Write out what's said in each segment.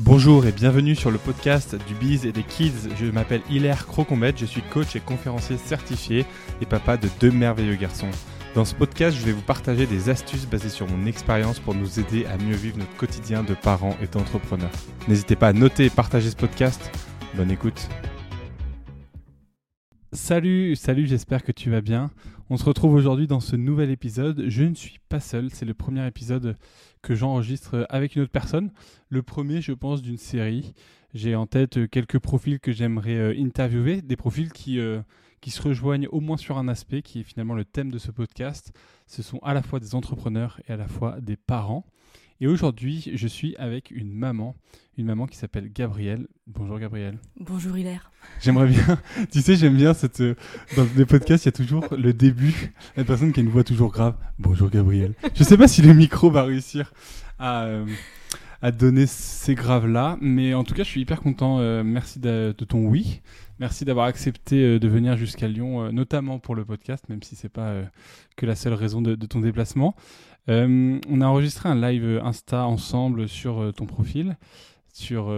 Bonjour et bienvenue sur le podcast du Biz et des Kids. Je m'appelle Hilaire Crocombette, je suis coach et conférencier certifié et papa de deux merveilleux garçons. Dans ce podcast, je vais vous partager des astuces basées sur mon expérience pour nous aider à mieux vivre notre quotidien de parents et d'entrepreneurs. N'hésitez pas à noter et partager ce podcast. Bonne écoute. Salut, salut, j'espère que tu vas bien. On se retrouve aujourd'hui dans ce nouvel épisode. Je ne suis pas seul, c'est le premier épisode que j'enregistre avec une autre personne. Le premier, je pense, d'une série. J'ai en tête quelques profils que j'aimerais euh, interviewer, des profils qui, euh, qui se rejoignent au moins sur un aspect qui est finalement le thème de ce podcast. Ce sont à la fois des entrepreneurs et à la fois des parents. Et aujourd'hui, je suis avec une maman, une maman qui s'appelle Gabrielle. Bonjour Gabrielle. Bonjour Hilaire. J'aimerais bien, tu sais, j'aime bien cette. Dans les podcasts, il y a toujours le début, la personne qui a une voix toujours grave. Bonjour Gabrielle. Je sais pas si le micro va réussir à, euh, à donner ces graves-là, mais en tout cas, je suis hyper content. euh, merci de, de ton oui. Merci d'avoir accepté euh, de venir jusqu'à Lyon, euh, notamment pour le podcast, même si c'est pas euh, que la seule raison de, ton déplacement. On a enregistré un live Insta ensemble sur ton profil, sur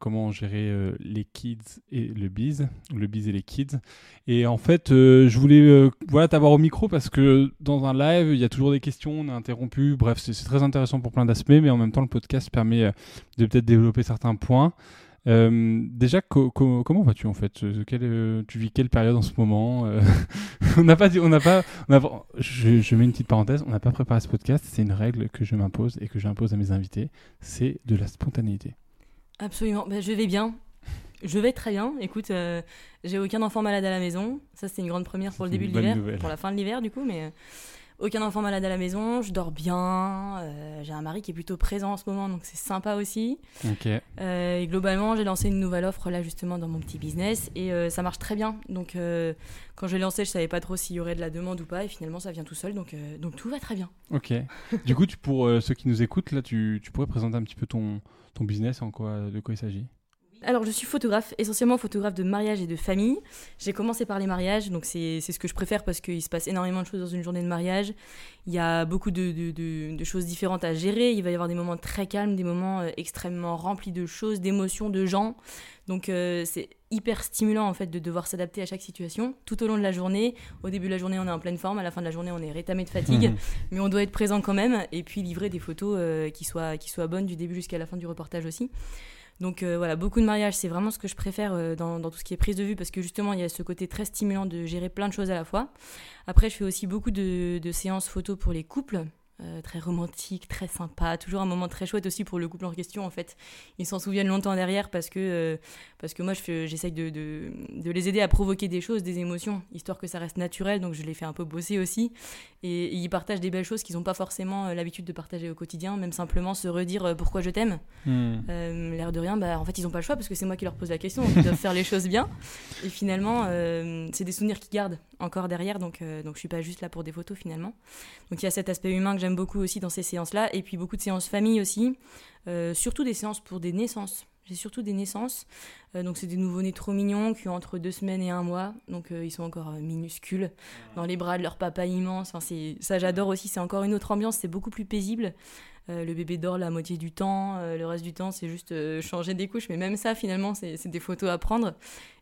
comment gérer les kids et le biz, le biz et les kids. Et en fait, je voulais voilà t'avoir au micro parce que dans un live, il y a toujours des questions, on est interrompu. Bref, c'est très intéressant pour plein d'aspects, mais en même temps, le podcast permet de peut-être développer certains points. Euh, déjà, co- co- comment vas-tu en fait? Euh, quelle, euh, Tu vis quelle période en ce moment? Euh, On n'a pas dit, on n'a pas, on pas- je, je mets une petite parenthèse, on n'a pas préparé ce podcast. C'est une règle que je m'impose et que j'impose à mes invités. C'est de la spontanéité. Absolument. Bah, je vais bien. Je vais très bien. Écoute, j'ai aucun enfant malade à la maison. Ça, c'est une grande première pour le début de l'hiver. Pour la fin de l'hiver, du coup. Mais aucun enfant malade à la maison. Je dors bien. euh, j'ai un mari qui est plutôt présent en ce moment, donc c'est sympa aussi. Ok. Euh, et globalement, j'ai lancé une nouvelle offre là, justement, dans mon petit business. Et euh, ça marche très bien. Donc, quand je l'ai lancé, je savais pas trop s'il y aurait de la demande ou pas. Et finalement, ça vient tout seul. Donc, donc tout va très bien. Ok. du coup, tu, pour ceux qui nous écoutent, là, tu, tu pourrais présenter un petit peu ton, ton business, en quoi, de quoi il s'agit? Alors, je suis photographe, essentiellement photographe de mariage et de famille. J'ai commencé par les mariages, donc c'est ce que je préfère parce qu'il se passe énormément de choses dans une journée de mariage. Il y a beaucoup de, de- de- de choses différentes à gérer. Il va y avoir des moments très calmes, des moments euh, extrêmement remplis de choses, d'émotions, de gens. Donc, euh, c'est hyper stimulant en fait de devoir s'adapter à chaque situation tout au long de la journée. Au début de la journée, on est en pleine forme, à la fin de la journée, on est rétamé de fatigue, Mhm. mais on doit être présent quand même et puis livrer des photos euh, qui, soient, qui soient bonnes du début jusqu'à la fin du reportage aussi. Donc euh, voilà, beaucoup de mariages, c'est vraiment ce que je préfère euh, dans, tout ce qui est prise de vue parce que justement, il y a ce côté très stimulant de gérer plein de choses à la fois. Après, je fais aussi beaucoup de, de séances photos pour les couples. Euh, très romantique, très sympa, toujours un moment très chouette aussi pour le couple en question en fait. Ils s'en souviennent longtemps derrière parce que, euh, parce que moi je j'essaye de, de, de les aider à provoquer des choses, des émotions, histoire que ça reste naturel, donc je les fais un peu bosser aussi. Et, et ils partagent des belles choses qu'ils n'ont pas forcément euh, l'habitude de partager au quotidien, même simplement se redire pourquoi je t'aime. Hmm. Euh, L'air de rien, bah, en fait, ils n'ont pas le choix parce que c'est moi qui leur pose la question, donc ils doivent faire les choses bien. Et finalement, c'est des souvenirs qu'ils gardent encore derrière, donc, donc je suis pas juste là pour des photos finalement. Donc il y a cet aspect humain que j'aime beaucoup aussi dans ces séances-là, et puis beaucoup de séances famille aussi, euh, surtout des séances pour des naissances. J'ai surtout des naissances, Euh, donc c'est des nouveau-nés trop mignons qui ont entre deux semaines et un mois, donc euh, ils sont encore minuscules, dans les bras de leur papa immense. Enfin, c'est- ça j'adore aussi, c'est encore une autre ambiance, c'est beaucoup plus paisible. Euh, le bébé dort la moitié du temps, le reste du temps c'est juste changer des couches, mais même ça finalement c'est c'est des photos à prendre.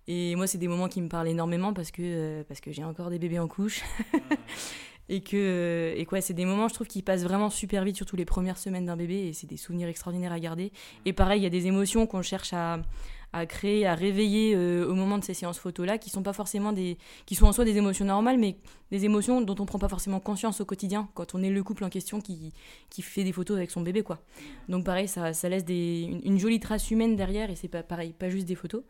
Et moi c'est des moments qui me parlent énormément parce que, parce que j'ai encore des bébés en couche. et que euh, et quoi, c'est des moments je trouve qui passent vraiment super vite, surtout les premières semaines d'un bébé, et c'est des souvenirs extraordinaires à garder. Et pareil, il y a des émotions qu'on cherche à, à créer, à réveiller euh, au moment de ces séances photos là, qui sont pas forcément des, qui sont en soi des émotions normales, mais des émotions dont on prend pas forcément conscience au quotidien quand on est le couple en question qui, qui fait des photos avec son bébé quoi. Donc pareil, ça, ça laisse des, une, une jolie trace humaine derrière et c'est pas pareil, pas juste des photos.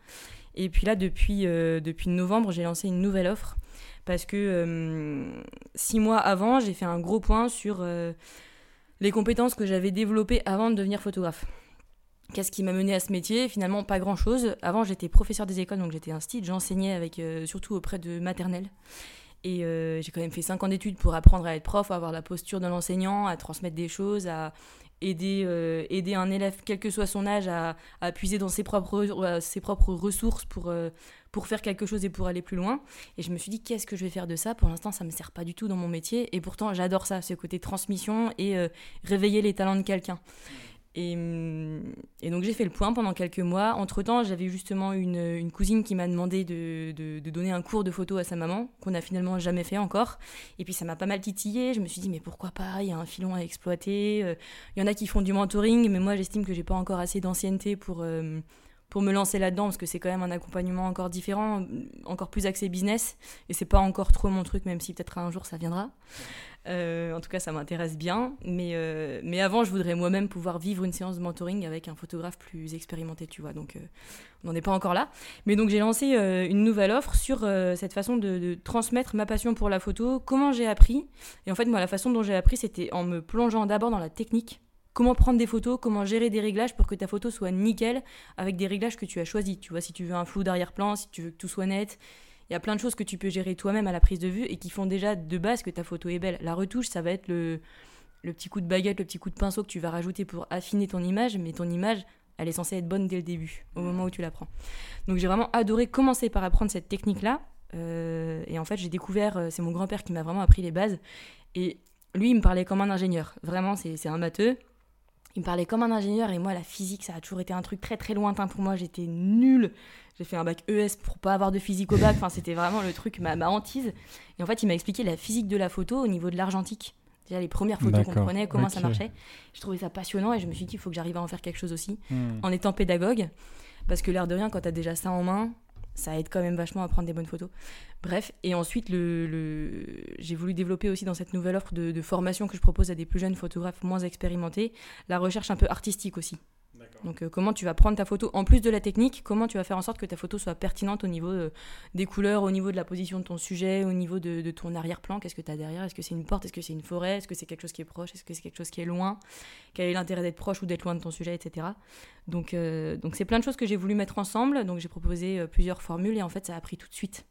Et puis là, depuis, euh, depuis novembre, j'ai lancé une nouvelle offre parce que six mois avant, j'ai fait un gros point sur euh, les compétences que j'avais développées avant de devenir photographe. Qu'est-ce qui m'a mené à ce métier? Finalement, pas grand-chose. Avant, j'étais professeur des écoles, donc j'étais un style. J'enseignais avec, euh, surtout auprès de maternelle. Et euh, j'ai quand même fait 5 ans d'études pour apprendre à être prof, à avoir la posture de l'enseignant, à transmettre des choses, à aider, euh, aider un élève, quel que soit son âge, à, à puiser dans ses propres, ses propres ressources pour, euh, pour faire quelque chose et pour aller plus loin. Et je me suis dit, qu'est-ce que je vais faire de ça? Pour l'instant, ça ne me sert pas du tout dans mon métier. Et pourtant, j'adore ça, ce côté transmission et euh, réveiller les talents de quelqu'un. Et, hum, et donc j'ai fait le point pendant quelques mois. Entre-temps, j'avais justement une, cousine qui m'a demandé de, de, de, donner un cours de photo à sa maman, qu'on n'a finalement jamais fait encore. Et puis ça m'a pas mal titillé. Je me suis dit, mais pourquoi pas? Il y a un filon à exploiter. Euh, il y en a qui font du mentoring, mais moi j'estime que j'ai pas encore assez d'ancienneté pour, euh, pour me lancer là-dedans, parce que c'est quand même un accompagnement encore différent, encore plus axé business. Et c'est pas encore trop mon truc, même si peut-être un jour ça viendra. Euh, en tout cas, ça m'intéresse bien. Mais, euh, mais avant, je voudrais moi-même pouvoir vivre une séance de mentoring avec un photographe plus expérimenté, tu vois. Donc, euh, on n'en est pas encore là. Mais donc, j'ai lancé une nouvelle offre sur cette façon de, transmettre ma passion pour la photo, comment j'ai appris. Et en fait, moi, la façon dont j'ai appris, c'était en me plongeant d'abord dans la technique. Comment prendre des photos, comment gérer des réglages pour que ta photo soit nickel avec des réglages que tu as choisis. Tu vois, si tu veux un flou d'arrière-plan, si tu veux que tout soit net, il y a plein de choses que tu peux gérer toi-même à la prise de vue et qui font déjà de base que ta photo est belle. La retouche, ça va être le, le petit coup de baguette, le petit coup de pinceau que tu vas rajouter pour affiner ton image, mais ton image, elle est censée être bonne dès le début, au moment où tu la prends. Donc j'ai vraiment adoré commencer par apprendre cette technique-là. Euh, et en fait, j'ai découvert, euh, c'est mon grand-père qui m'a vraiment appris les bases. Et lui, il me parlait comme un ingénieur. Vraiment, c'est un matheux. Il me parlait comme un ingénieur et moi, la physique, ça a toujours été un truc très très lointain pour moi. J'étais nulle. J'ai fait un bac ES pour pas avoir de physique au bac. Enfin, c'était vraiment le truc, ma, ma hantise. Et en fait, il m'a expliqué la physique de la photo au niveau de l'argentique. Déjà, les premières photos qu'on prenait, comment okay. ça marchait. Je trouvais ça passionnant et je me suis dit, il faut que j'arrive à en faire quelque chose aussi, Hmm. en étant pédagogue. Parce que l'air de rien, quand tu as déjà ça en main, ça aide quand même vachement à prendre des bonnes photos. Bref, et ensuite, le, le... j'ai voulu développer aussi dans cette nouvelle offre de, de, formation que je propose à des plus jeunes photographes moins expérimentés, la recherche un peu artistique aussi. Donc euh, comment tu vas prendre ta photo, en plus de la technique, comment tu vas faire en sorte que ta photo soit pertinente au niveau euh, des couleurs, au niveau de la position de ton sujet, au niveau de, de ton arrière-plan, qu'est-ce que tu as derrière, est-ce que c'est une porte, est-ce que c'est une forêt, est-ce que c'est quelque chose qui est proche, est-ce que c'est quelque chose qui est loin, quel est l'intérêt d'être proche ou d'être loin de ton sujet, etc. Donc euh, donc c'est plein de choses que j'ai voulu mettre ensemble, donc j'ai proposé plusieurs formules et en fait ça a pris tout de suite.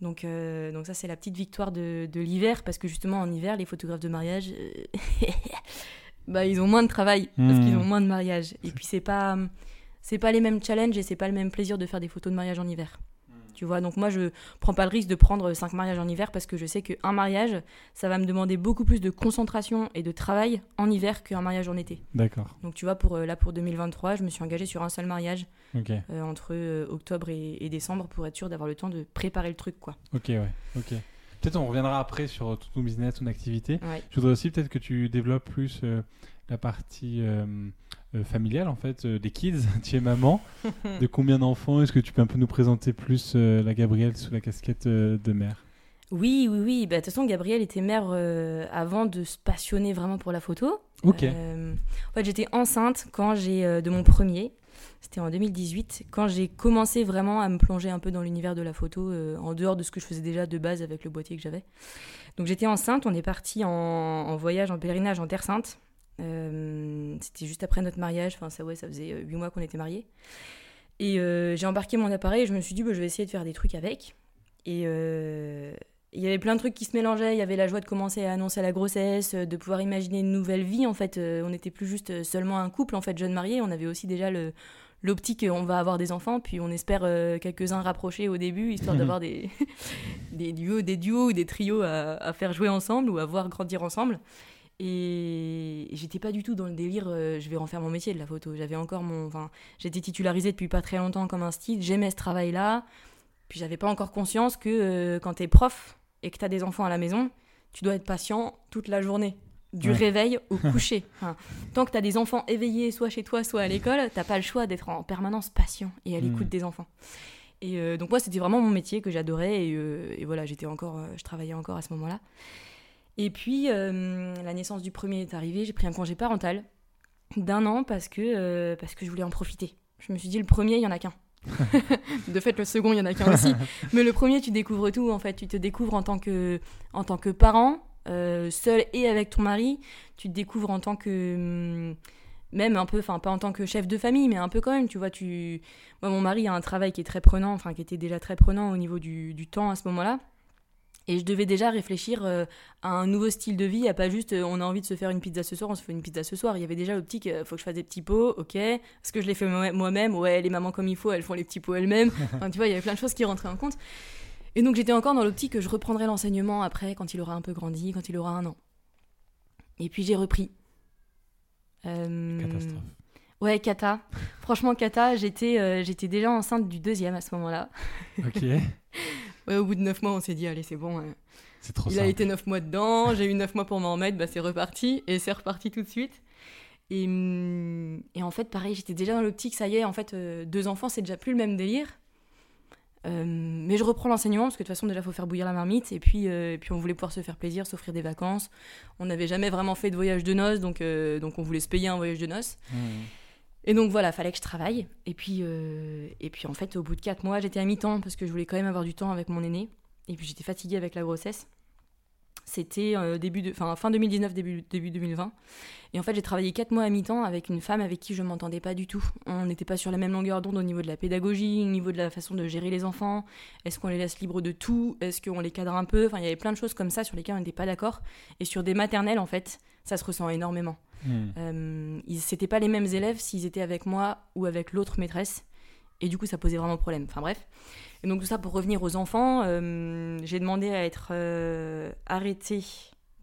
Donc, euh, donc ça c'est la petite victoire de, de l'hiver parce que justement en hiver les photographes de mariage euh, bah, ils ont moins de travail mmh. parce qu'ils ont moins de mariage. Et puis c'est pas c'est pas les mêmes challenges et c'est pas le même plaisir de faire des photos de mariage en hiver. Mmh. tu vois donc moi je prends pas le risque de prendre cinq mariages en hiver parce que je sais qu'un mariage ça va me demander beaucoup plus de concentration et de travail en hiver qu'un mariage en été. D'accord. Donc tu vois pour là pour 2023 je me suis engagée sur un seul mariage okay. euh, entre euh, octobre et, et, décembre pour être sûr d'avoir le temps de préparer le truc quoi. Ok ouais. Ok Peut-être on reviendra après sur tout ton business, ton activité. Ouais. Je voudrais aussi peut-être que tu développes plus euh, la partie euh, euh, familiale en fait, des kids. tu es maman. de combien d'enfants Est-ce que tu peux un peu nous présenter plus la Gabrielle sous la casquette de mère? Oui, oui, oui. Bah, de toute façon, Gabrielle était mère euh, avant de se passionner vraiment pour la photo. Ok. Euh, en fait, j'étais enceinte quand j'ai euh, de mon premier. C'était en 2018, quand j'ai commencé vraiment à me plonger un peu dans l'univers de la photo, euh, en dehors de ce que je faisais déjà de base avec le boîtier que j'avais. Donc j'étais enceinte, on est parti en, en, voyage, en pèlerinage en Terre Sainte. Euh, C'était juste après notre mariage, enfin ça, ouais, ça faisait huit mois qu'on était mariés. Et euh, j'ai embarqué mon appareil et je me suis dit, bah, je vais essayer de faire des trucs avec. Et euh, il y avait plein de trucs qui se mélangeaient. Il y avait la joie de commencer à annoncer la grossesse, de pouvoir imaginer une nouvelle vie. En fait, euh, on n'était plus juste seulement un couple, en fait, jeune marié. On avait aussi déjà l'optique on va avoir des enfants, puis on espère euh, quelques-uns rapprochés au début, histoire d'avoir des, des, duos, des duos ou des trios à, faire jouer ensemble ou à voir grandir ensemble. Et j'étais pas du tout dans le délire, euh, je vais en mon métier de la photo. J'avais encore mon. J'étais titularisée depuis pas très longtemps comme un style, j'aimais ce travail-là. Puis j'avais pas encore conscience que euh, quand t'es prof et que t'as des enfants à la maison, tu dois être patient toute la journée du ouais. réveil au coucher. Enfin, tant que tu as des enfants éveillés, soit chez toi, soit à l'école, t'as pas le choix d'être en permanence patient et à l'écoute mmh. des enfants. Et euh, donc moi, c'était vraiment mon métier que j'adorais et, euh, et, voilà, j'étais encore, euh, je travaillais encore à ce moment-là. Et puis euh, la naissance du premier est arrivée, j'ai pris un congé parental d'un an parce que parce que je voulais en profiter. Je me suis dit le premier, il y en a qu'un. de fait, le second, il y en a qu'un aussi. Mais le premier, tu découvres tout en fait. Tu te découvres en tant que en tant que parent, euh, seul et avec ton mari, tu te découvres en tant que même un peu, enfin pas en tant que chef de famille, mais un peu quand même, tu vois, tu... Moi, mon mari a un travail qui est très prenant, enfin qui était déjà très prenant au niveau du, du temps à ce moment-là. Et je devais déjà réfléchir euh, à un nouveau style de vie, à pas juste euh, on a envie de se faire une pizza ce soir, on se fait une pizza ce soir. Il y avait déjà l'optique, euh, faut que je fasse des petits pots, ok. Est-ce que je les fais moi-même Ouais, les mamans comme il faut, elles font les petits pots elles-mêmes. enfin, tu vois, il y avait plein de choses qui rentraient en compte. Et donc j'étais encore dans l'optique que je reprendrai l'enseignement après, quand il aura un peu grandi, quand il aura un an. Et puis j'ai repris. Euh... Catastrophe. Ouais, Kata. Franchement, Kata, j'étais j'étais déjà enceinte du deuxième à ce moment-là. Ok. Ouais, au bout de neuf mois, on s'est dit, allez, c'est bon. euh, C'est trop Il a été 9 mois dedans, j'ai eu 9 mois pour m'en remettre, bah c'est reparti, et c'est reparti tout de suite. Et, hum, et en fait, pareil, j'étais déjà dans l'optique, ça y est, en fait, euh, deux enfants, c'est déjà plus le même délire. Euh, mais je reprends l'enseignement, parce que de toute façon, déjà, il faut faire bouillir la marmite, et puis, euh, et puis on voulait pouvoir se faire plaisir, s'offrir des vacances. On n'avait jamais vraiment fait de voyage de noces, donc, euh, donc on voulait se payer un voyage de noces. Mmh. Et donc voilà, fallait que je travaille. Et puis, euh, et puis en fait, au bout de 4 mois, j'étais à mi-temps, parce que je voulais quand même avoir du temps avec mon aîné. Et puis j'étais fatiguée avec la grossesse. C'était euh, début de, enfin, fin 2019, début, début 2020. Et en fait, j'ai travaillé 4 mois à mi-temps avec une femme avec qui je m'entendais pas du tout. On n'était pas sur la même longueur d'onde au niveau de la pédagogie, au niveau de la façon de gérer les enfants. Est-ce qu'on les laisse libres de tout? Est-ce qu'on les cadre un peu? Enfin, il y avait plein de choses comme ça sur lesquelles on n'était pas d'accord. Et sur des maternelles, en fait, ça se ressent énormément. Mmh. Euh, ils c'était pas les mêmes élèves s'ils étaient avec moi ou avec l'autre maîtresse. Et du coup, ça posait vraiment problème. Enfin bref. Et donc tout ça pour revenir aux enfants, euh, j'ai demandé à être euh, arrêtée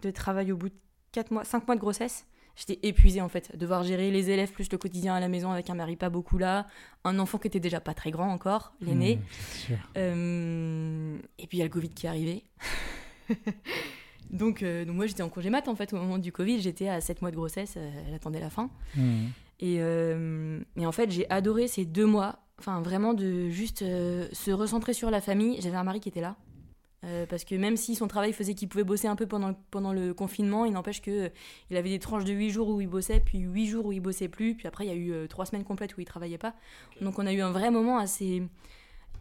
de travail au bout de 4 mois, 5 mois de grossesse. J'étais épuisée en fait, devoir gérer les élèves plus le quotidien à la maison avec un mari pas beaucoup là, un enfant qui était déjà pas très grand encore, l'aîné. Mmh, sûr. Euh, et puis il y a le Covid qui est arrivé. donc, euh, donc moi j'étais en congé mat en fait au moment du Covid, j'étais à 7 mois de grossesse, euh, elle attendait la fin. Mmh. Et, euh, et en fait j'ai adoré ces deux mois, enfin vraiment de juste euh, se recentrer sur la famille. J'avais un mari qui était là. Euh, parce que même si son travail faisait qu'il pouvait bosser un peu pendant, le- pendant le confinement, il n'empêche que euh, il avait des tranches de 8 jours où il bossait, puis 8 jours où il bossait plus, puis après il y a eu 3 semaines complètes où il travaillait pas. Donc on a eu un vrai moment assez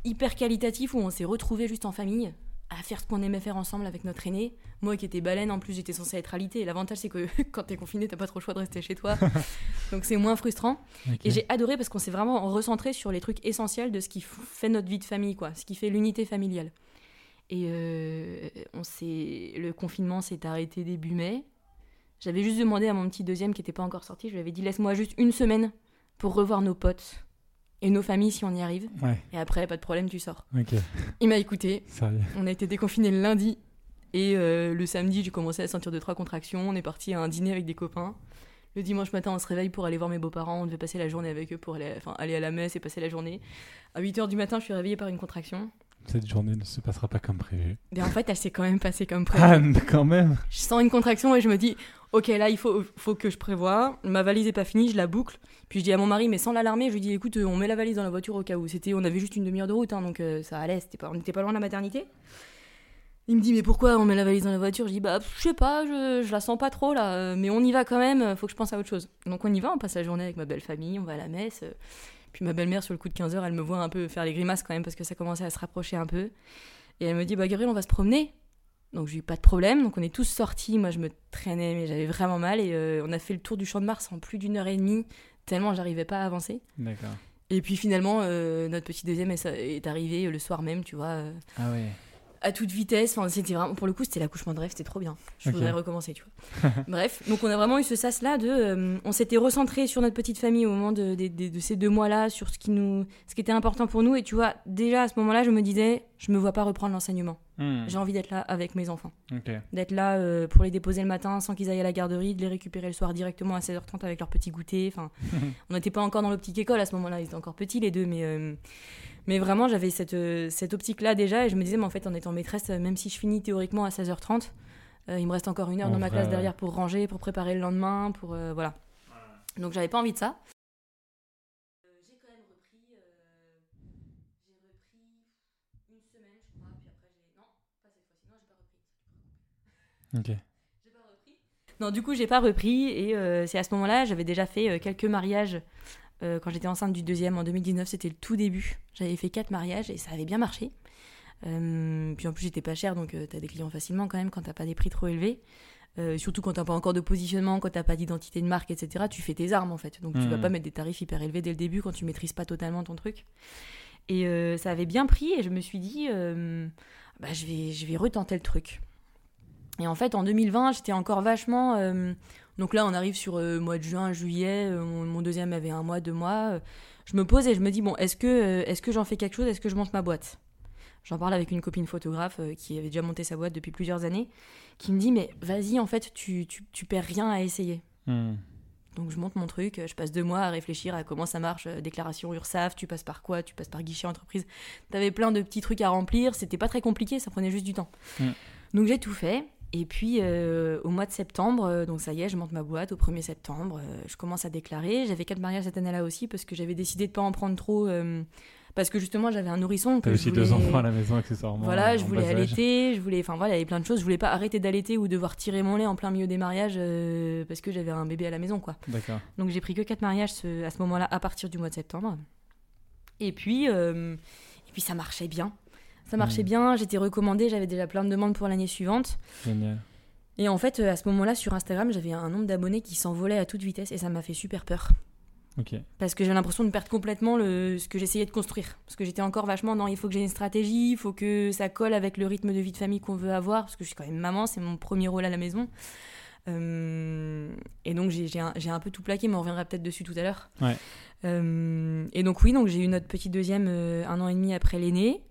hyper qualitatif où on s'est retrouvés juste en famille à faire ce qu'on aimait faire ensemble avec notre aîné. Moi qui étais baleine, en plus j'étais censée être alitée. L'avantage c'est que quand t'es confiné, t'as pas trop le choix de rester chez toi. Donc c'est moins frustrant. Et j'ai adoré parce qu'on s'est vraiment recentré sur les trucs essentiels de ce qui fait notre vie de famille, quoi, ce qui fait l'unité familiale. Et euh, on le confinement s'est arrêté début mai. J'avais juste demandé à mon petit deuxième qui n'était pas encore sorti, je lui avais dit laisse-moi juste une semaine pour revoir nos potes et nos familles si on y arrive. Ouais, Et après, pas de problème, tu sors. Il m'a écouté. Sérieux. On a été déconfinés le lundi. Et euh, le samedi, j'ai commencé à sentir deux, trois contractions. On est parti à un dîner avec des copains. Le dimanche matin, on se réveille pour aller voir mes beaux-parents. On devait passer la journée avec eux pour aller, enfin, aller à la messe et passer la journée. À 8h du matin, je suis réveillée par une contraction. Cette journée ne se passera pas comme prévu. Mais en fait, elle s'est quand même passée comme prévu. Ah, quand même. Je sens une contraction et je me dis, ok, là, il faut, faut que je prévoie. Ma valise est pas finie, je la boucle. Puis je dis à mon mari, mais sans l'alarmer, je lui dis, écoute, on met la valise dans la voiture au cas où. C'était, on avait juste une demi-heure de route, hein, donc euh, ça allait. Pas, on n'était pas loin de la maternité. Il me dit, mais pourquoi on met la valise dans la voiture? Je dis, bah, je sais pas, je, je la sens pas trop là, mais on y va quand même, faut que je pense à autre chose. Donc on y va, on passe la journée avec ma belle famille, on va à la messe. euh, Puis ma belle-mère, sur le coup de 15h, elle me voit un peu faire les grimaces quand même parce que ça commençait à se rapprocher un peu. Et elle me dit, bah, Gabriel, on va se promener. Donc j'ai eu pas de problème. Donc on est tous sortis. Moi je me traînais, mais j'avais vraiment mal. Et euh, on a fait le tour du champ de Mars en plus d'une heure et demie, tellement j'arrivais pas à avancer. D'accord. Et puis finalement, euh, notre petit deuxième est, est arrivé le soir même, tu vois, euh, Ah ouais. À toute vitesse. Enfin, c'était vraiment, pour le coup, c'était l'accouchement de rêve, c'était trop bien. Je voudrais recommencer, tu vois. Bref, donc on a vraiment eu ce sas-là de. euh, on s'était recentré sur notre petite famille au moment de, de- de- de ces deux mois-là, sur ce qui, nous, ce qui était important pour nous. Et tu vois, déjà à ce moment-là, je me disais, je me vois pas reprendre l'enseignement. Hmm. J'ai envie d'être là avec mes enfants d'être là euh, pour les déposer le matin sans qu'ils aillent à la garderie, de les récupérer le soir directement à 16h30 avec leur petit goûter. Enfin, on n'était pas encore dans l'optique école à ce moment-là, ils étaient encore petits les deux, mais, euh, mais vraiment j'avais cette, euh, cette optique-là déjà et je me disais, mais en fait en étant maîtresse, euh, même si je finis théoriquement à 16h30, euh, il me reste encore une heure En dans ma classe derrière pour ranger, pour préparer le lendemain, pour euh, voilà. Donc j'avais pas envie de ça. J'ai quand même repris, j'ai repris une semaine je crois, puis après j'ai non, pas cette fois-ci, non j'ai pas repris. Ok. J'ai pas repris. Non, du coup, j'ai pas repris. Et euh, c'est à ce moment-là, j'avais déjà fait euh, quelques mariages. Euh, quand j'étais enceinte du deuxième en 2019, c'était le tout début. J'avais fait quatre mariages et ça avait bien marché. Euh, puis en plus, j'étais pas chère, donc euh, t'as des clients facilement quand même quand t'as pas des prix trop élevés. Surtout quand t'as pas encore de positionnement, quand t'as pas d'identité de marque, etc. Tu fais tes armes en fait. Donc tu vas Mhm. pas mettre des tarifs hyper élevés dès le début quand tu maîtrises pas totalement ton truc. Et ça avait bien pris et je me suis dit, bah, je, vais, je vais retenter le truc. Et en fait, en 2020, j'étais encore vachement. Donc là, on arrive sur euh, mois de juin, juillet. euh, mon, mon deuxième avait un mois, deux mois. euh, je me pose et je me dis bon, est-ce que, est-ce que j'en fais quelque chose? Est-ce que je monte ma boîte? J'en parle avec une copine photographe qui avait déjà monté sa boîte depuis plusieurs années, qui me dit mais vas-y, en fait, tu, tu, tu perds rien à essayer. Hmm. Donc je monte mon truc, je passe deux mois à réfléchir à comment ça marche, déclaration URSAF, tu passes par quoi, tu passes par guichet entreprise. T'avais plein de petits trucs à remplir, c'était pas très compliqué, ça prenait juste du temps. Mm. Donc j'ai tout fait. Et puis euh, au mois de septembre, euh, donc ça y est, je monte ma boîte au 1er septembre, euh, je commence à déclarer. J'avais quatre mariages cette année-là aussi parce que j'avais décidé de pas en prendre trop. euh, parce que justement j'avais un nourrisson. T'as aussi deux voulais- enfants à la maison, accessoirement. voilà, je voulais allaiter, je voulais, enfin voilà, il y avait plein de choses. Je voulais pas arrêter d'allaiter ou devoir tirer mon lait en plein milieu des mariages parce que j'avais un bébé à la maison, quoi. D'accord. Donc j'ai pris que quatre mariages ce- à ce moment-là, à partir du mois de septembre. Et puis, et puis ça marchait bien. Ça marchait bien. J'étais recommandée, j'avais déjà plein de demandes pour l'année suivante. Génial. Et en fait, euh, à ce moment-là, sur Instagram, j'avais un nombre d'abonnés qui s'envolait à toute vitesse et ça m'a fait super peur. Parce que j'ai l'impression de perdre complètement le, ce que j'essayais de construire. Parce que j'étais encore vachement dans il faut que j'ai une stratégie, il faut que ça colle avec le rythme de vie de famille qu'on veut avoir. Parce que je suis quand même maman, c'est mon premier rôle à la maison. Euh, et donc j'ai un, un peu tout plaqué, mais on reviendra peut-être dessus tout à l'heure. Ouais. Euh, et donc oui, donc j'ai eu notre petit deuxième euh, un an et demi après l'aîné.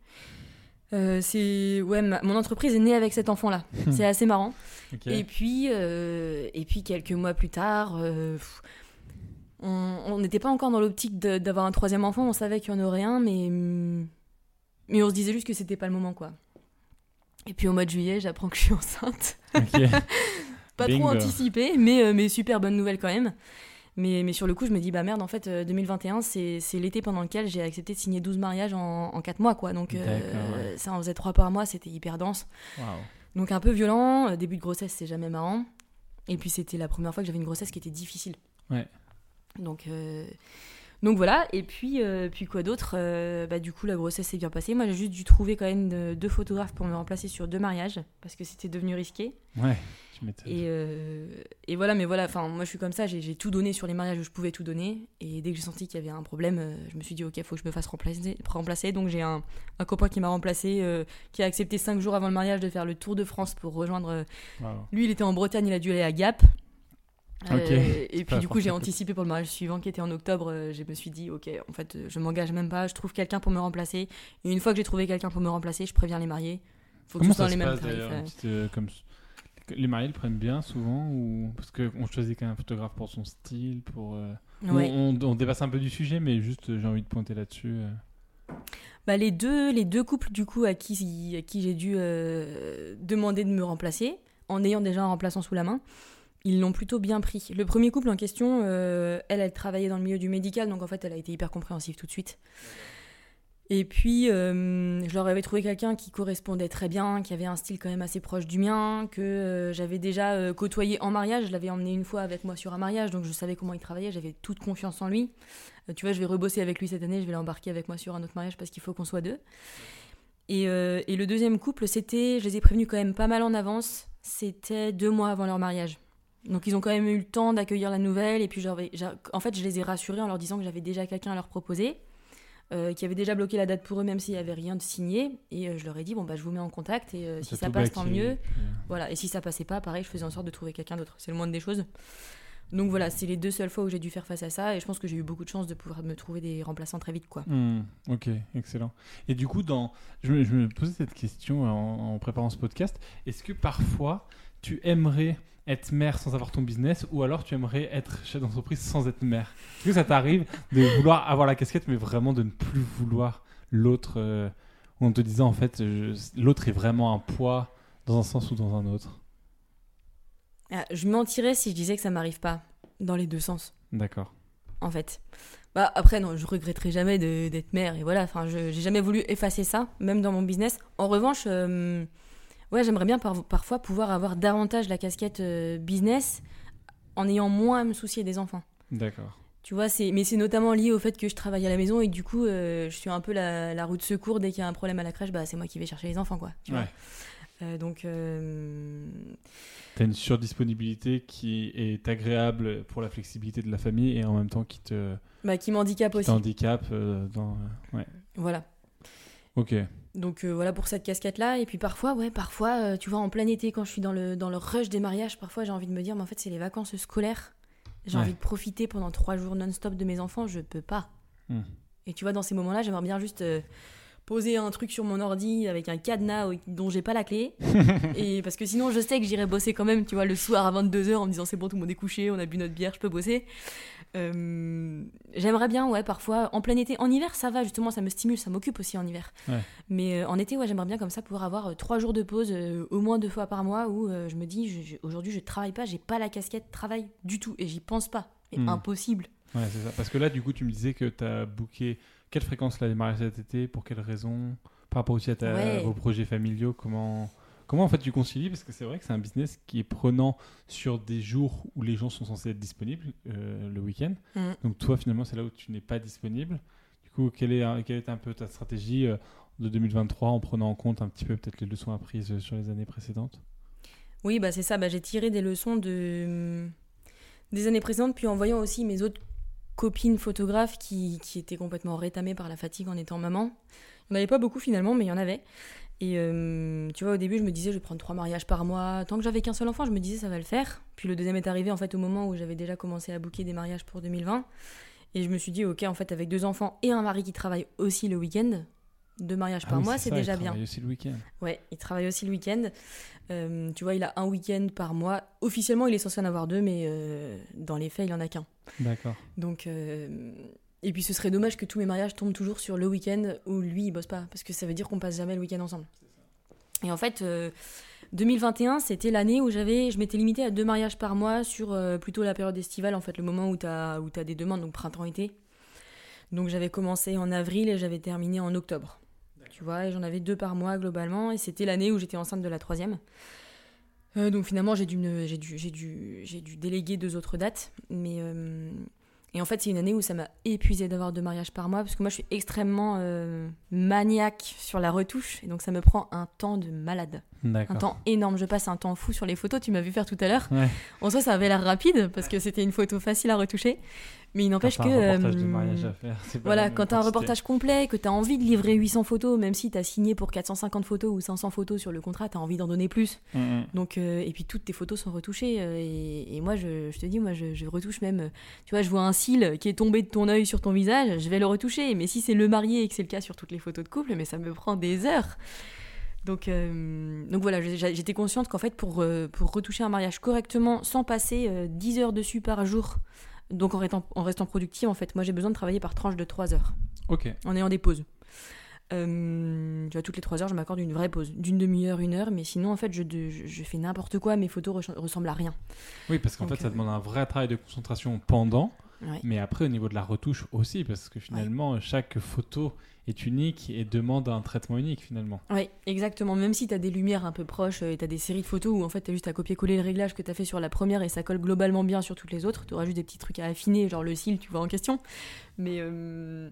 Euh, c'est ouais, ma- mon entreprise est née avec cet enfant-là. c'est assez marrant. Et puis, euh, et puis quelques mois plus tard, euh, on n'était pas encore dans l'optique d'avoir un troisième enfant. On savait qu'il y en aurait un, mais hum, mais on se disait juste que c'était pas le moment, quoi. Et puis au mois de juillet, j'apprends que je suis enceinte. Pas Bingo. trop anticipé, mais mais super bonne nouvelle quand même. Mais, mais sur le coup, je me dis, bah merde, en fait, euh, 2021, c'est c'est l'été pendant lequel j'ai accepté de signer 12 mariages en, en 4 mois, quoi. Donc, euh, ouais. ça en faisait 3 par mois, c'était hyper dense. Donc un peu violent, euh, début de grossesse c'est jamais marrant. Et puis c'était la première fois que j'avais une grossesse qui était difficile. Ouais. Donc, euh, donc voilà, et puis, euh, puis quoi d'autre Euh, bah, Du coup la grossesse s'est bien passée. Moi j'ai juste dû trouver quand même de- deux photographes pour me remplacer sur deux mariages, parce que c'était devenu risqué. Ouais. Je m'étonne. Et, euh, et voilà, mais voilà, enfin moi je suis comme ça, j'ai tout donné sur les mariages où je pouvais tout donner. Et dès que j'ai senti qu'il y avait un problème, euh, je me suis dit ok, faut que je me fasse remplacer. remplacer. Donc j'ai un, un copain qui m'a remplacé, euh, qui a accepté cinq jours avant le mariage de faire le tour de France pour rejoindre euh, lui, il était en Bretagne, il a dû aller à Gap. Euh, et puis du coup, j'ai anticipé pour le mariage suivant qui était en octobre. euh, je me suis dit, ok, en fait, je m'engage même pas, je trouve quelqu'un pour me remplacer. Et une fois que j'ai trouvé quelqu'un pour me remplacer, je préviens les mariés. Faut que Comment ça dans se les mêmes passe tarifs. euh. une petite, comme... Les mariés le prennent bien souvent ou parce qu'on choisit quand même un photographe pour son style, pour. euh, Ouais. On, on dépasse un peu du sujet, mais juste euh, j'ai envie de pointer là-dessus. euh. Bah, les, deux, les deux couples, du coup, à qui, à qui j'ai dû euh, demander de me remplacer, en ayant déjà un remplaçant sous la main, ils l'ont plutôt bien pris. Le premier couple en question, elle, elle travaillait dans le milieu du médical, donc en fait, elle a été hyper compréhensive tout de suite. Et puis, euh, je leur avais trouvé quelqu'un qui correspondait très bien, qui avait un style quand même assez proche du mien, que euh, j'avais déjà euh, côtoyé en mariage. Je l'avais emmené une fois avec moi sur un mariage, donc je savais comment il travaillait, j'avais toute confiance en lui. Tu vois, je vais rebosser avec lui cette année, je vais l'embarquer avec moi sur un autre mariage parce qu'il faut qu'on soit deux. Et, et le deuxième couple, c'était, je les ai prévenus quand même pas mal en avance, c'était deux mois avant leur mariage. Donc ils ont quand même eu le temps d'accueillir la nouvelle, et puis j'a- en fait je les ai rassurés en leur disant que j'avais déjà quelqu'un à leur proposer, euh, qui avait déjà bloqué la date pour eux même s'il n'y avait rien de signé, et euh, je leur ai dit, bon bah je vous mets en contact, et euh, si ça passe tant mieux, voilà, et si ça passait pas, pareil, je faisais en sorte de trouver quelqu'un d'autre. C'est le moindre des choses. Donc voilà, c'est les deux seules fois où j'ai dû faire face à ça, et je pense que j'ai eu beaucoup de chance de pouvoir me trouver des remplaçants très vite, quoi. Hmm, ok, excellent. Et du coup, dans, je, me, je me posais cette question en, en préparant ce podcast. Est-ce que parfois, tu aimerais être mère sans avoir ton business ou alors tu aimerais être chef d'entreprise sans être mère Est-ce que ça t'arrive de vouloir avoir la casquette mais vraiment de ne plus vouloir l'autre euh, ou en te disant en fait l'autre est vraiment un poids dans un sens ou dans un autre? Ah, je mentirais si je disais que ça m'arrive pas, dans les deux sens, D'accord. en fait. Bah après, non, je regretterai jamais d'être mère, et voilà, enfin, je- j'ai jamais voulu effacer ça, même dans mon business. En revanche, euh, ouais, j'aimerais bien par- parfois pouvoir avoir davantage la casquette euh, business en ayant moins à me soucier des enfants. D'accord. Tu vois, c'est, mais c'est notamment lié au fait que je travaille à la maison et que du coup, euh, je suis un peu la, la roue de secours. Dès qu'il y a un problème à la crèche, bah, c'est moi qui vais chercher les enfants, quoi. tu vois. Ouais. Euh, donc, euh, Tu as une surdisponibilité qui est agréable pour la flexibilité de la famille et en même temps qui te bah, qui m'handicape aussi. t'handicape dans. ouais. Voilà. Ok. Donc euh, voilà pour cette casquette-là. Et puis parfois, ouais, parfois, euh, tu vois, en plein été, quand je suis dans le, dans le rush des mariages, parfois j'ai envie de me dire, mais en fait, c'est les vacances scolaires. J'ai Ouais. envie de profiter pendant trois jours non-stop de mes enfants. Je peux pas. Hmm. Et tu vois, dans ces moments-là, j'aimerais bien juste euh, poser un truc sur mon ordi avec un cadenas dont j'ai pas la clé. et parce que sinon, je sais que j'irai bosser quand même, tu vois, le soir à 22h en me disant c'est bon, tout le monde est couché, on a bu notre bière, je peux bosser. Euh, j'aimerais bien, ouais, parfois, en plein été. En hiver, ça va, justement, ça me stimule, ça m'occupe aussi en hiver. Mais euh, en été, ouais, j'aimerais bien comme ça pouvoir avoir euh, trois jours de pause, au moins deux fois par mois, où je me dis, aujourd'hui, je travaille pas, j'ai pas la casquette travail du tout, et j'y pense pas. C'est hmm. impossible. Ouais, c'est ça. Parce que là, du coup, tu me disais que tu as booké quelle fréquence les mariages cet été, pour quelles raisons Par rapport aussi à, vos projets familiaux, comment Comment en fait tu concilies? Parce que c'est vrai que c'est un business qui est prenant sur des jours où les gens sont censés être disponibles, euh, le week-end. Mm. Donc toi finalement c'est là où tu n'es pas disponible. Du coup, quelle est, quelle est un peu ta stratégie euh, de 2023 en prenant en compte un petit peu peut-être les leçons apprises sur les années précédentes? Oui, bah c'est ça. Bah, j'ai tiré des leçons de... des années précédentes, puis en voyant aussi mes autres copines photographes qui, qui étaient complètement rétamées par la fatigue en étant maman. Il n'y en avait pas beaucoup finalement, mais il y en avait. Et euh, tu vois, au début, je me disais, je vais prendre trois mariages par mois. Tant que j'avais qu'un seul enfant, je me disais, ça va le faire. Puis le deuxième est arrivé, en fait, au moment où j'avais déjà commencé à booker des mariages pour 2020. Et je me suis dit, ok, en fait, avec deux enfants et un mari qui travaille aussi le week-end, deux mariages par ah mois, c'est déjà bien. Il travaille aussi le week-end. Ouais, il travaille aussi le week-end. Euh, tu vois, il a un week-end par mois. Officiellement, il est censé en avoir deux, mais euh, dans les faits, il en a qu'un. D'accord. Donc, et puis ce serait dommage que tous mes mariages tombent toujours sur le week-end où lui il bosse pas, parce que ça veut dire qu'on passe jamais le week-end ensemble. Et en fait, 2021 euh, c'était l'année où j'avais, je m'étais limitée à deux mariages par mois sur euh, plutôt la période estivale, en fait le moment où tu as, où as des demandes, donc printemps-été. Donc j'avais commencé en avril et j'avais terminé en octobre. Tu vois, et j'en avais deux par mois globalement, et c'était l'année où j'étais enceinte de la troisième. Euh, donc finalement, j'ai dû, j'ai dû, j'ai dû, j'ai dû déléguer deux autres dates, mais et en fait, c'est une année où ça m'a épuisé d'avoir deux mariages par mois parce que moi, je suis extrêmement euh, maniaque sur la retouche et donc ça me prend un temps de malade. Un temps énorme. Je passe un temps fou sur les photos. Tu m'as vu faire tout à l'heure. En soi, ça avait l'air rapide parce que c'était une photo facile à retoucher. Mais il n'empêche que. Un reportage de euh, mariage à faire, voilà, quand tu as un reportage complet, que tu as envie de livrer 800 photos, même si tu as signé pour 450 photos ou 500 photos sur le contrat, tu as envie d'en donner plus. Mm, mm. Donc, euh, et puis toutes tes photos sont retouchées. Euh, et, moi, je, je, te dis, moi, je, je, retouche même. Tu vois, je vois un cil qui est tombé de ton œil sur ton visage, je vais le retoucher. Mais si c'est le marié et que c'est le cas sur toutes les photos de couple, mais ça me prend des heures. Donc, donc voilà, j'étais consciente qu'en fait, pour, pour retoucher un mariage correctement, sans passer 10 heures dessus par jour, donc en restant, en restant productive, en fait, moi j'ai besoin de travailler par tranche de 3 heures. Ok. En ayant des pauses. Euh, tu vois, toutes les 3 heures, je m'accorde une vraie pause, d'une demi-heure, une heure, mais sinon, en fait, je, je, fais n'importe quoi, mes photos ressemblent à rien. Oui, parce qu'en fait, ça euh, demande un vrai travail de concentration pendant, mais après, au niveau de la retouche aussi, parce que finalement, chaque photo est unique et demande un traitement unique finalement. Oui, exactement. Même si tu as des lumières un peu proches euh, et tu as des séries de photos où en fait tu as juste à copier-coller le réglage que tu as fait sur la première et ça colle globalement bien sur toutes les autres, tu auras juste des petits trucs à affiner, genre le cil, tu vois, en question. Mais, euh,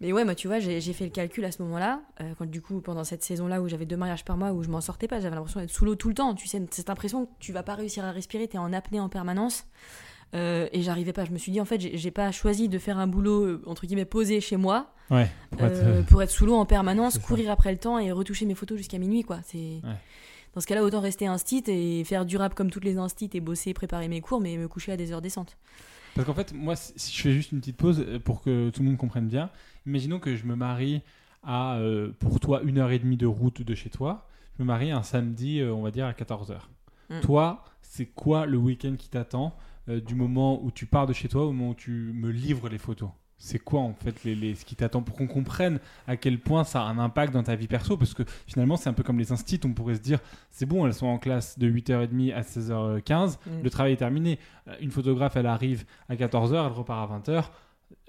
mais ouais, moi tu vois, j'ai fait le calcul à ce moment-là, euh, quand du coup, pendant cette saison-là où j'avais deux mariages par mois, où je m'en sortais pas, j'avais l'impression d'être sous l'eau tout le temps. Tu sais, cette impression que tu vas pas réussir à respirer, tu es en apnée en permanence. Euh, et j'arrivais pas. Je me suis dit, en fait, j'ai pas choisi de faire un boulot, euh, entre guillemets, posé chez moi, ouais, euh, pour, être... sous l'eau en permanence, courir après le temps et retoucher mes photos jusqu'à minuit, quoi. C'est. Dans ce cas-là, autant rester instit et faire durable comme toutes les instits et bosser, préparer mes cours, mais me coucher à des heures décentes. Parce qu'en fait, moi, si je fais juste une petite pause pour que tout le monde comprenne bien, imaginons que je me marie à, pour toi, une heure et demie de route de chez toi. Je me marie un samedi, on va dire, à 14h. Mm. Toi, c'est quoi le week-end qui t'attend euh, du moment où tu pars de chez toi au moment où tu me livres les photos c'est quoi en fait les, ce qui t'attend pour qu'on comprenne à quel point ça a un impact dans ta vie perso? Parce que finalement c'est un peu comme les instits on pourrait se dire c'est bon elles sont en classe de 8h30 à 16h15 mm. le travail est terminé euh, une photographe elle arrive à 14h elle repart à 20h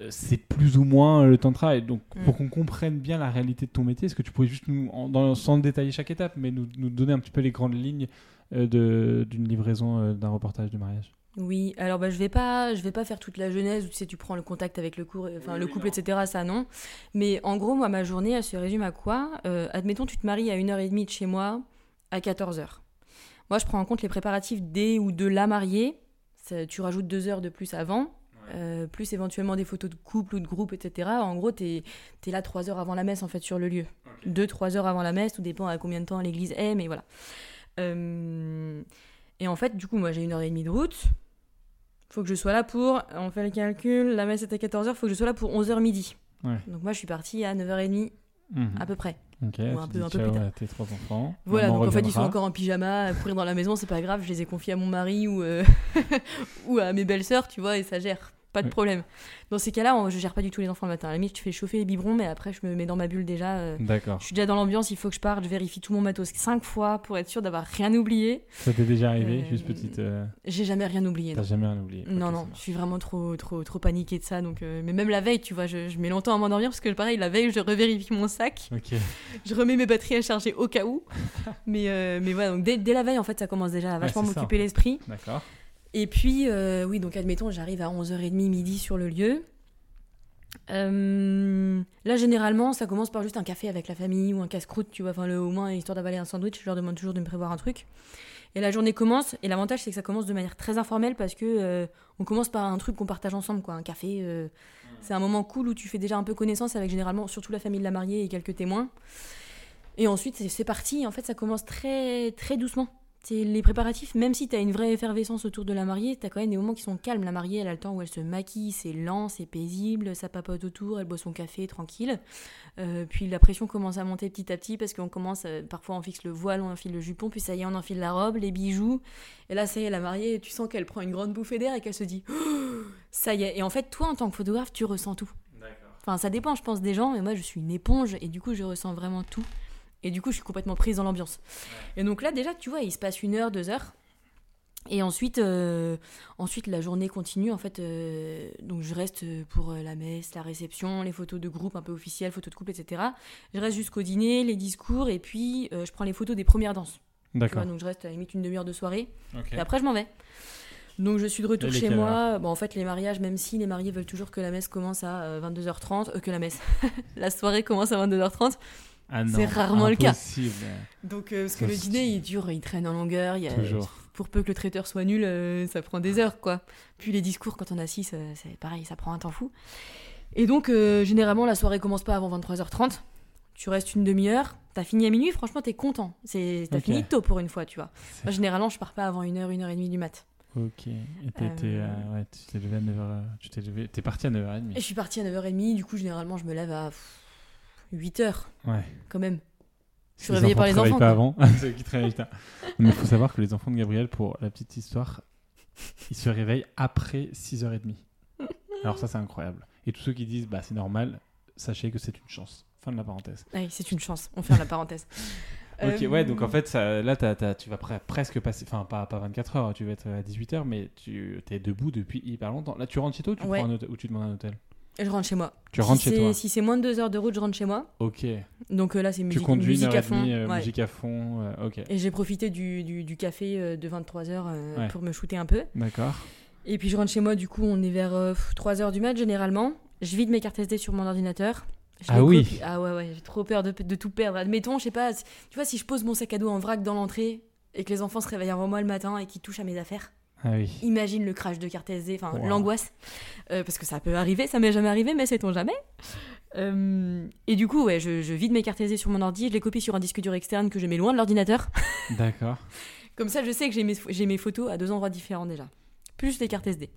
euh, c'est plus ou moins le temps de travail. Donc, mm. pour qu'on comprenne bien la réalité de ton métier, est-ce que tu pourrais juste, nous, dans, sans détailler chaque étape, mais nous, nous, donner un petit peu les grandes lignes d'une livraison d'un reportage de mariage? Oui, alors bah, je vais pas, je vais pas faire toute la genèse où tu sais tu prends le contact avec le cours, enfin le couple, etc. Ça non. Mais en gros, moi ma journée, elle se résume à quoi? Euh, Admettons, tu te maries à 1h30 de chez moi, à 14h. Moi, je prends en compte les préparatifs des ou de la mariée. tu rajoutes deux heures de plus avant, euh, plus éventuellement des photos de couple ou de groupe, etc. En gros, tu es, là trois heures avant la messe en fait sur le lieu. Deux, trois heures avant la messe, tout dépend à combien de temps l'église est, mais voilà. Euh, et en fait, du coup, moi j'ai une heure et demie de route faut que je sois là pour, on fait le calcul, la messe est à 14h, faut que je sois là pour 11h midi. Donc moi je suis partie à 9h30 Mhm. à peu près. Ok, un tu peu- dis un peu plus tard. tes trois enfants. Voilà, Maman donc en fait, ils sont encore en pyjama, à courir dans la maison, c'est pas grave, je les ai confiés à mon mari ou, euh, ou à mes belles-sœurs, tu vois, et ça gère, pas de Oui. problème. Dans ces cas-là, on- je gère pas du tout les enfants le matin. À la limite, je fais chauffer les biberons, mais après, je me mets dans ma bulle déjà. euh, D'accord. je suis déjà dans l'ambiance, il faut que je parte, je vérifie tout mon matos cinq fois pour être sûr d'avoir rien oublié. Ça t'est déjà arrivé Euh, Juste petite. euh, J'ai jamais rien oublié. T'as jamais rien oublié Non, non, je suis vraiment trop, trop, trop paniquée de ça. Donc, mais même la veille, tu vois, je, je mets longtemps à m'endormir parce que pareil, la veille, je revérifie mon sac, Ok. je remets mes batteries à charger au cas où. mais, mais voilà, donc dès, dès la veille, en fait, ça commence déjà à vachement m'occuper l'esprit. D'accord. Et puis, euh, oui, donc admettons, j'arrive à 11h30, midi sur le lieu. Euh, là, généralement, ça commence par juste un café avec la famille ou un casse-croûte, tu vois, enfin, le, au moins, histoire d'avaler un sandwich, je leur demande toujours de me prévoir un truc. Et la journée commence, et l'avantage, c'est que ça commence de manière très informelle parce que euh, on commence par un truc qu'on partage ensemble, quoi, un café. euh, c'est un moment cool où tu fais déjà un peu connaissance avec généralement, surtout la famille de la mariée et quelques témoins. Et ensuite, c'est- c'est parti. En fait, ça commence très, très doucement. Les préparatifs, même si tu as une vraie effervescence autour de la mariée, tu as quand même des moments qui sont calmes. La mariée, elle a le temps où elle se maquille, c'est lent, c'est paisible, ça papote autour, elle boit son café tranquille. Euh, puis la pression commence à monter petit à petit parce qu'on commence, euh, parfois on fixe le voile, on enfile le jupon, puis ça y est, on enfile la robe, les bijoux. Et là, ça y est, la mariée, tu sens qu'elle prend une grande bouffée d'air et qu'elle se dit Oh, ça y est. Et en fait, toi, en tant que photographe, tu ressens tout. Enfin, ça dépend, je pense, des gens, mais moi, je suis une éponge et du coup, je ressens vraiment tout. Et du coup, je suis complètement prise dans l'ambiance. Et donc là, déjà, tu vois, il se passe une heure, deux heures. Et ensuite, euh, ensuite la journée continue. En fait, euh, donc je reste pour euh, la messe, la réception, les photos de groupe un peu officielles, photos de couple, etc. Je reste jusqu'au dîner, les discours, et puis euh, je prends les photos des premières danses. D'accord. donc je reste à la limite une demi-heure de soirée. Et après, je m'en vais. Donc, je suis de retour chez moi. Bon, en fait, les mariages, même si les mariés veulent toujours que la messe commence à euh, 22h30, euh, que la messe, la soirée commence à 22h30. Ah c'est rarement le cas. impossible. Donc, euh, parce que le dîner, il dure, il traîne en longueur. Il y a, Toujours. Pour peu que le traiteur soit nul, euh, ça prend des heures, quoi. Puis les discours, quand on a 6, c'est pareil, ça prend un temps fou. Et donc, euh, généralement, la soirée commence pas avant 23h30. Tu restes une demi-heure. T'as fini à minuit, franchement, t'es content. C'est- T'as Ok. fini tôt pour une fois, tu vois. Moi, généralement, je pars pas avant une heure, une heure et demie du mat. Ok. Et Euh, euh, ouais, tu t'es levé à 9h. Tu t'es levé. T'es parti à 9h30. Et je suis partie à 9h30, du coup, généralement, je me lève à 8h, Ouais. quand même. Je suis réveillée par les enfants, pas avant. c'est eux qui travaillent tard. Mais il faut savoir que les enfants de Gabriel, pour la petite histoire, ils se réveillent après 6h30. Alors ça, c'est incroyable. Et tous ceux qui disent, bah c'est normal, sachez que c'est une chance. Fin de la parenthèse. Oui, c'est une chance. On ferme la parenthèse. Ok, Euh, ouais, donc en fait, ça, là, tu vas pre- presque passer, enfin, pas, pas 24 heures, tu vas être à 18 heures, mais tu es debout depuis hyper longtemps. Là, tu rentres chez toi ou tu, Ouais. prends un hôtel- ou tu demandes un hôtel? Je rentre chez moi. Tu rentres si chez c'est- toi Si c'est moins de 2 heures de route, je rentre chez moi. Ok. Donc euh, là, c'est Tu musique, conduis une musique heure à fond. demie, euh, ouais. musique à fond, euh, ok. Et j'ai profité du, du, du café euh, de 23h Ouais. pour me shooter un peu. D'accord. Et puis je rentre chez moi, du coup, on est vers 3h du mat généralement. Je vide mes cartes SD sur mon ordinateur. Je Ah oui. copie- Ah ouais, ouais, j'ai trop peur de, de tout perdre. Admettons, je sais pas, tu vois, si je pose mon sac à dos en vrac dans l'entrée et que les enfants se réveillent avant moi le matin et qu'ils touchent à mes affaires, Ah oui. imagine le crash de carte SD, enfin Wow. l'angoisse. Euh, parce que ça peut arriver, ça m'est jamais arrivé, mais sait-on jamais. Euh, et du coup, ouais, je, je vide mes cartes SD sur mon ordi, je les copie sur un disque dur externe que je mets loin de l'ordinateur. D'accord. Comme ça, je sais que j'ai mes, j'ai mes photos à deux endroits différents déjà. Plus les cartes SD.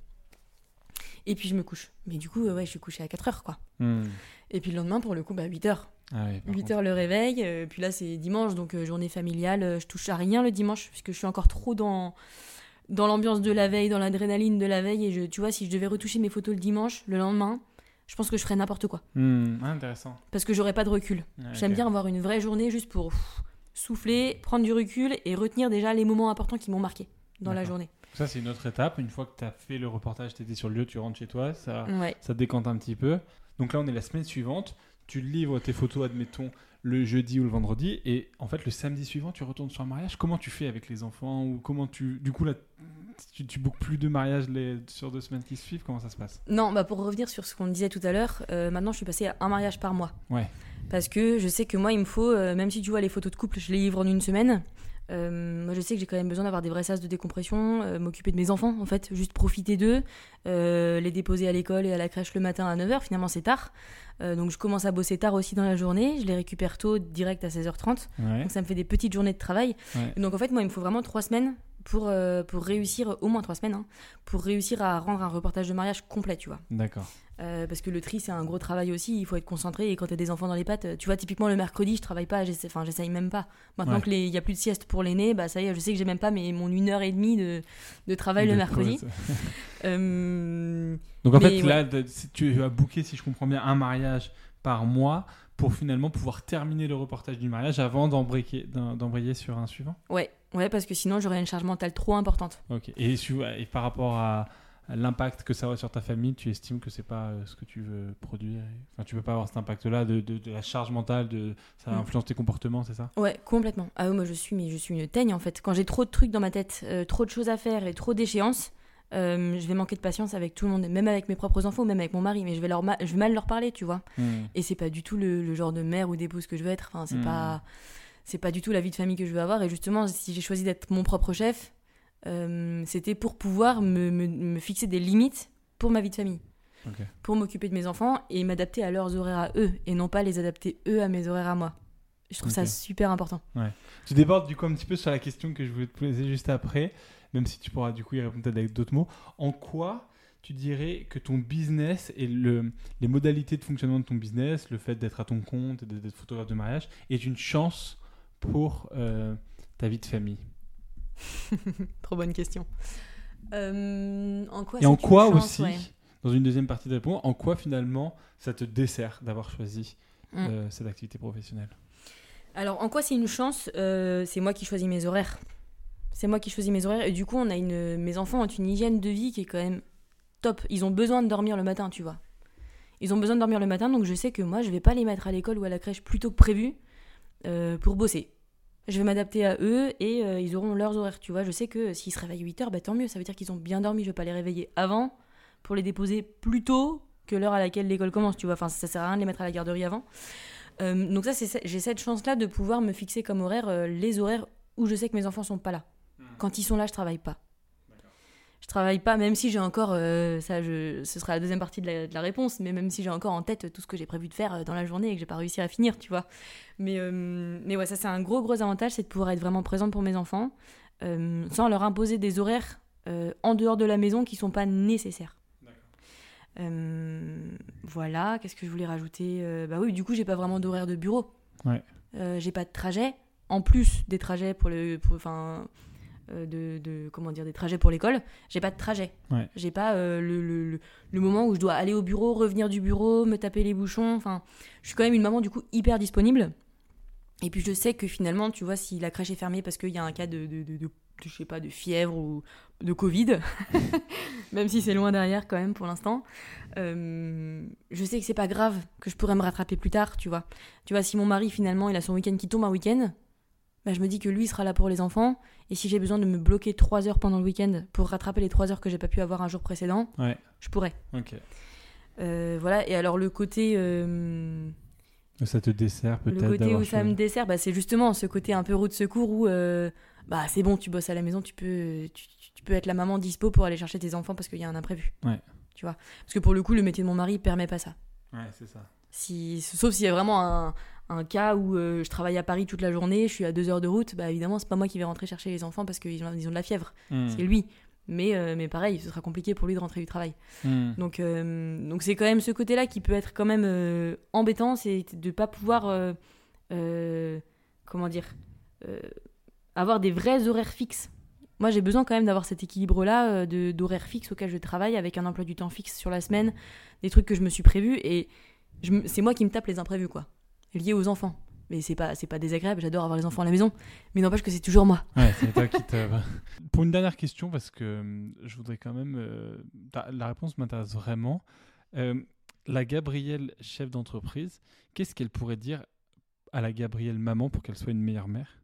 Et puis je me couche. Mais du coup, euh, ouais, je suis couchée à 4 heures, quoi. Hmm. Et puis le lendemain, pour le coup, bah, 8 heures. Ah oui, par 8 contre. heures le réveil. euh, puis là, c'est dimanche, donc journée familiale. je touche à rien le dimanche, puisque je suis encore trop dans, dans l'ambiance de la veille, dans l'adrénaline de la veille. Et je, tu vois, si je devais retoucher mes photos le dimanche, le lendemain, je pense que je ferais n'importe quoi. Ah, intéressant. Parce que j'aurais pas de recul. J'aime bien avoir une vraie journée juste pour pff, souffler, prendre du recul et retenir déjà les moments importants qui m'ont marqué dans la journée. Ça, c'est une autre étape. Une fois que tu as fait le reportage, tu étais sur le lieu, tu rentres chez toi, ça, Ouais. ça décante un petit peu. Donc là, on est la semaine suivante. Tu livres tes photos, admettons, le jeudi ou le vendredi. Et en fait, le samedi suivant, tu retournes sur un mariage. Comment tu fais avec les enfants Ou comment tu. Du coup, là, tu, tu bookes plus de mariages les... sur deux semaines qui suivent? Comment ça se passe? Non, bah pour revenir sur ce qu'on disait tout à l'heure, euh, maintenant je suis passée à un mariage par mois. Ouais. Parce que je sais que moi, il me faut, euh, même si tu vois les photos de couple, je les livre en une semaine. euh, moi, je sais que j'ai quand même besoin d'avoir des vrais sas de décompression, euh, m'occuper de mes enfants, en fait, juste profiter d'eux, les déposer à l'école et à la crèche le matin à 9h, finalement c'est tard. Donc je commence à bosser tard aussi dans la journée, je les récupère tôt, direct à 16h30. Ouais. Donc ça me fait des petites journées de travail. Ouais. Donc en fait, moi, il me faut vraiment trois semaines pour, euh, pour réussir, au moins trois semaines, hein, pour réussir à rendre un reportage de mariage complet, tu vois. D'accord. Euh, parce que le tri, c'est un gros travail aussi, il faut être concentré. Et quand t'as des enfants dans les pattes, tu vois, typiquement le mercredi, je travaille pas, j'essaie- enfin, j'essaye même pas. Maintenant Ouais. qu'il y a plus de sieste pour l'aîné, bah ça y est, je sais que j'ai même pas mais mon une heure et demie de, de travail le mercredi. Euh, Donc en fait, ouais. là, tu as booké, si je comprends bien, un mariage par mois pour finalement pouvoir terminer le reportage du mariage avant d'embrayer, d'em- d'embrayer sur un suivant? ouais, ouais, parce que sinon j'aurais une charge mentale trop importante. Ok. Et, par rapport à, l'impact que ça aurait sur ta famille, tu estimes que c'est pas euh, ce que tu veux produire. Enfin, tu peux pas avoir cet impact-là de, de- de la charge mentale, de ça Mm. influence tes comportements, c'est ça? Ouais, complètement. Ah ouais, moi je suis, mais je suis une teigne en fait. Quand j'ai trop de trucs dans ma tête, euh, trop de choses à faire et trop d'échéances, euh, je vais manquer de patience avec tout le monde, même avec mes propres enfants, même avec mon mari. Mais je vais leur, ma- je vais mal leur parler, tu vois. Mm. Et c'est pas du tout le, le genre de mère ou d'épouse que je veux être. Enfin, c'est Hmm. pas, c'est pas du tout la vie de famille que je veux avoir. Et justement, si j'ai choisi d'être mon propre chef, euh, c'était pour pouvoir me, me- me fixer des limites pour ma vie de famille, pour m'occuper de mes enfants et m'adapter à leurs horaires à eux et non pas les adapter eux à mes horaires à moi. Je trouve ça super important. Tu débordes du coup un petit peu sur la question que je voulais te poser juste après, même si tu pourras du coup y répondre avec d'autres mots. En quoi tu dirais que ton business et le, les modalités de fonctionnement de ton business, le fait d'être à ton compte et d'être photographe de mariage, est une chance pour euh, ta vie de famille Trop bonne question. Euh, en quoi Et en quoi chance, aussi, ouais. dans une deuxième partie de réponse, en quoi finalement ça te dessert d'avoir choisi Mm. euh, cette activité professionnelle? Alors, en quoi c'est une chance C'est moi qui choisis mes horaires. C'est moi qui choisis mes horaires. Et du coup, on a une... mes enfants ont une hygiène de vie qui est quand même top. Ils ont besoin de dormir le matin, tu vois. Ils ont besoin de dormir le matin, donc je sais que moi, je vais pas les mettre à l'école ou à la crèche plus tôt que prévu euh, pour bosser. Je vais m'adapter à eux et euh, ils auront leurs horaires, tu vois. Je sais que s'ils se réveillent 8 heures, bah, tant mieux. Ça veut dire qu'ils ont bien dormi. Je vais pas les réveiller avant pour les déposer plus tôt que l'heure à laquelle l'école commence, tu vois. Enfin, ça sert à rien de les mettre à la garderie avant. Euh, donc ça, c'est, j'ai cette chance-là de pouvoir me fixer comme horaire les horaires où je sais que mes enfants sont pas là. Quand ils sont là, je travaille pas. Je travaille pas, même si j'ai encore, euh, ça, je, ce sera la deuxième partie de la, de la réponse, mais même si j'ai encore en tête tout ce que j'ai prévu de faire euh, dans la journée et que j'ai pas réussi à finir, tu vois. Mais, euh, mais ouais, ça c'est un gros gros avantage, c'est de pouvoir être vraiment présente pour mes enfants, euh, sans leur imposer des horaires en dehors de la maison qui sont pas nécessaires. Voilà, qu'est-ce que je voulais rajouter Bah oui, du coup, j'ai pas vraiment d'horaire de bureau. Ouais. J'ai pas de trajet. En plus des trajets pour le. Enfin. Euh, de, de- comment dire des trajets pour l'école j'ai pas de trajet. Ouais. j'ai pas euh, le, le, le- moment où je dois aller au bureau revenir du bureau me taper les bouchons. Enfin je suis quand même une maman du coup hyper disponible. Et puis je sais que finalement tu vois si la crèche est fermée parce qu'il y a un cas de, de, de- de- de- je sais pas de fièvre ou de covid même si c'est loin derrière quand même pour l'instant euh, je sais que c'est pas grave que je pourrais me rattraper plus tard tu vois. Tu vois si mon mari finalement il a son week-end qui tombe un week-end bah, je me dis que lui sera là pour les enfants et si j'ai besoin de me bloquer trois heures pendant le week-end pour rattraper les trois heures que j'ai pas pu avoir un jour précédent Ouais. je pourrais. Euh, voilà et alors le côté euh, Ça te dessert peut-être le côté où ça me dessert, bah, c'est justement ce côté un peu roue de secours où euh, bah, c'est bon, tu bosses à la maison, tu peux, tu peux être la maman dispo pour aller chercher tes enfants parce qu'il y a un imprévu. Ouais. Tu vois Parce que pour le coup, le métier de mon mari permet pas ça. Ouais, c'est ça. Si, sauf s'il y a vraiment un, un cas où euh, je travaille à Paris toute la journée, je suis à deux heures de route, bah évidemment, c'est pas moi qui vais rentrer chercher les enfants parce qu'ils ont, ils ont de la fièvre. Mm. C'est lui. Mais, euh, mais pareil, ce sera compliqué pour lui de rentrer du travail. Mm. Donc, euh, donc c'est quand même ce côté-là qui peut être quand même embêtant, c'est de pas pouvoir, comment dire, avoir des vrais horaires fixes. Moi, j'ai besoin quand même d'avoir cet équilibre-là de d'horaires fixes auquel je travaille, avec un emploi du temps fixe sur la semaine, des trucs que je me suis prévu, et c'est moi qui me tape les imprévus, quoi, liés aux enfants. Mais c'est pas, c'est pas désagréable, j'adore avoir les enfants à la maison, mais n'empêche que c'est toujours moi. Ouais, c'est toi qui te. Pour une dernière question, parce que hum, je voudrais quand même. euh, ta- la réponse m'intéresse vraiment. Euh, la Gabrielle, chef d'entreprise, qu'est-ce qu'elle pourrait dire à la Gabrielle maman pour qu'elle soit une meilleure mère?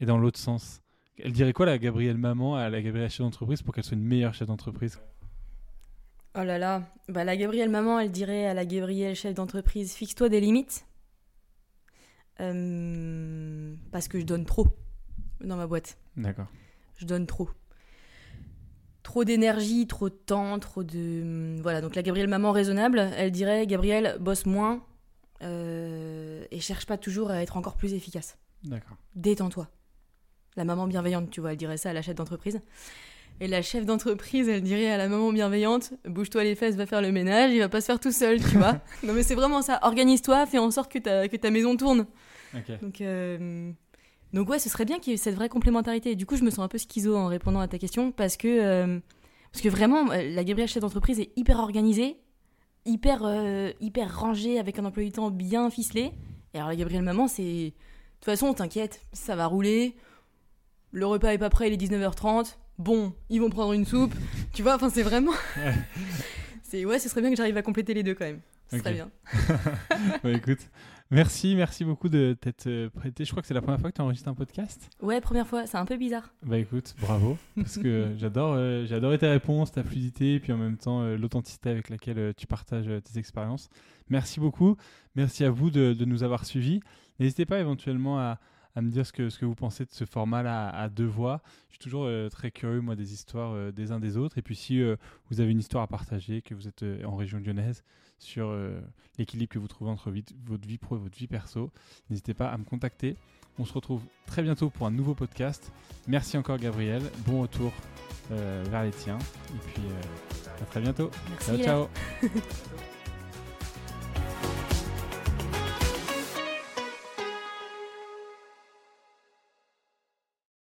Et dans l'autre sens Elle dirait quoi la Gabrielle maman à la Gabrielle chef d'entreprise pour qu'elle soit une meilleure chef d'entreprise? Oh là là, bah, la Gabrielle maman, elle dirait à la Gabrielle chef d'entreprise, fixe-toi des limites. Euh, parce que je donne trop dans ma boîte. D'accord. Je donne trop. Trop d'énergie, trop de temps, trop de... Voilà, donc la Gabrielle maman raisonnable, elle dirait, Gabrielle, bosse moins euh, et cherche pas toujours à être encore plus efficace. D'accord. Détends-toi. la maman bienveillante, tu vois, elle dirait ça à la chef d'entreprise. Et la chef d'entreprise, elle dirait à la maman bienveillante Bouge-toi les fesses, va faire le ménage, il va pas se faire tout seul, tu vois. non, mais c'est vraiment ça. Organise-toi, fais en sorte que ta, que ta maison tourne. Donc, euh, donc, ouais, ce serait bien qu'il y ait cette vraie complémentarité. du coup, je me sens un peu schizo en répondant à ta question parce que, euh, parce que vraiment, euh, la Gabrielle chef d'entreprise est hyper organisée, hyper, hyper rangée, avec un emploi du temps bien ficelé. Et alors, la Gabrielle maman, c'est. De toute façon, t'inquiète, ça va rouler. Le repas est pas prêt, il est 19h30 bon, ils vont prendre une soupe. tu vois, enfin, c'est vraiment. c'est ouais, ce serait bien que j'arrive à compléter les deux quand même. Ce serait bien. bah, écoute, merci, merci beaucoup de t'être euh, prêté. Je crois que c'est la première fois que tu enregistres un podcast. Ouais, première fois. C'est un peu bizarre. Bah écoute, bravo, parce que j'adore, euh, j'ai adoré tes réponses, ta fluidité, et puis en même temps euh, l'authenticité avec laquelle tu partages tes expériences. Merci beaucoup. Merci à vous de, de nous avoir suivis. N'hésitez pas éventuellement à à me dire ce que, ce que vous pensez de ce format-là à, deux voix. Je suis toujours euh, très curieux, moi, des histoires euh, des uns des autres. Et puis, si euh, vous avez une histoire à partager, que vous êtes en région lyonnaise, sur l'équilibre que vous trouvez entre votre vie pro et votre vie perso, n'hésitez pas à me contacter. On se retrouve très bientôt pour un nouveau podcast. Merci encore, Gabriel. Bon retour vers les tiens. Et puis, à très bientôt. Merci ciao, ciao.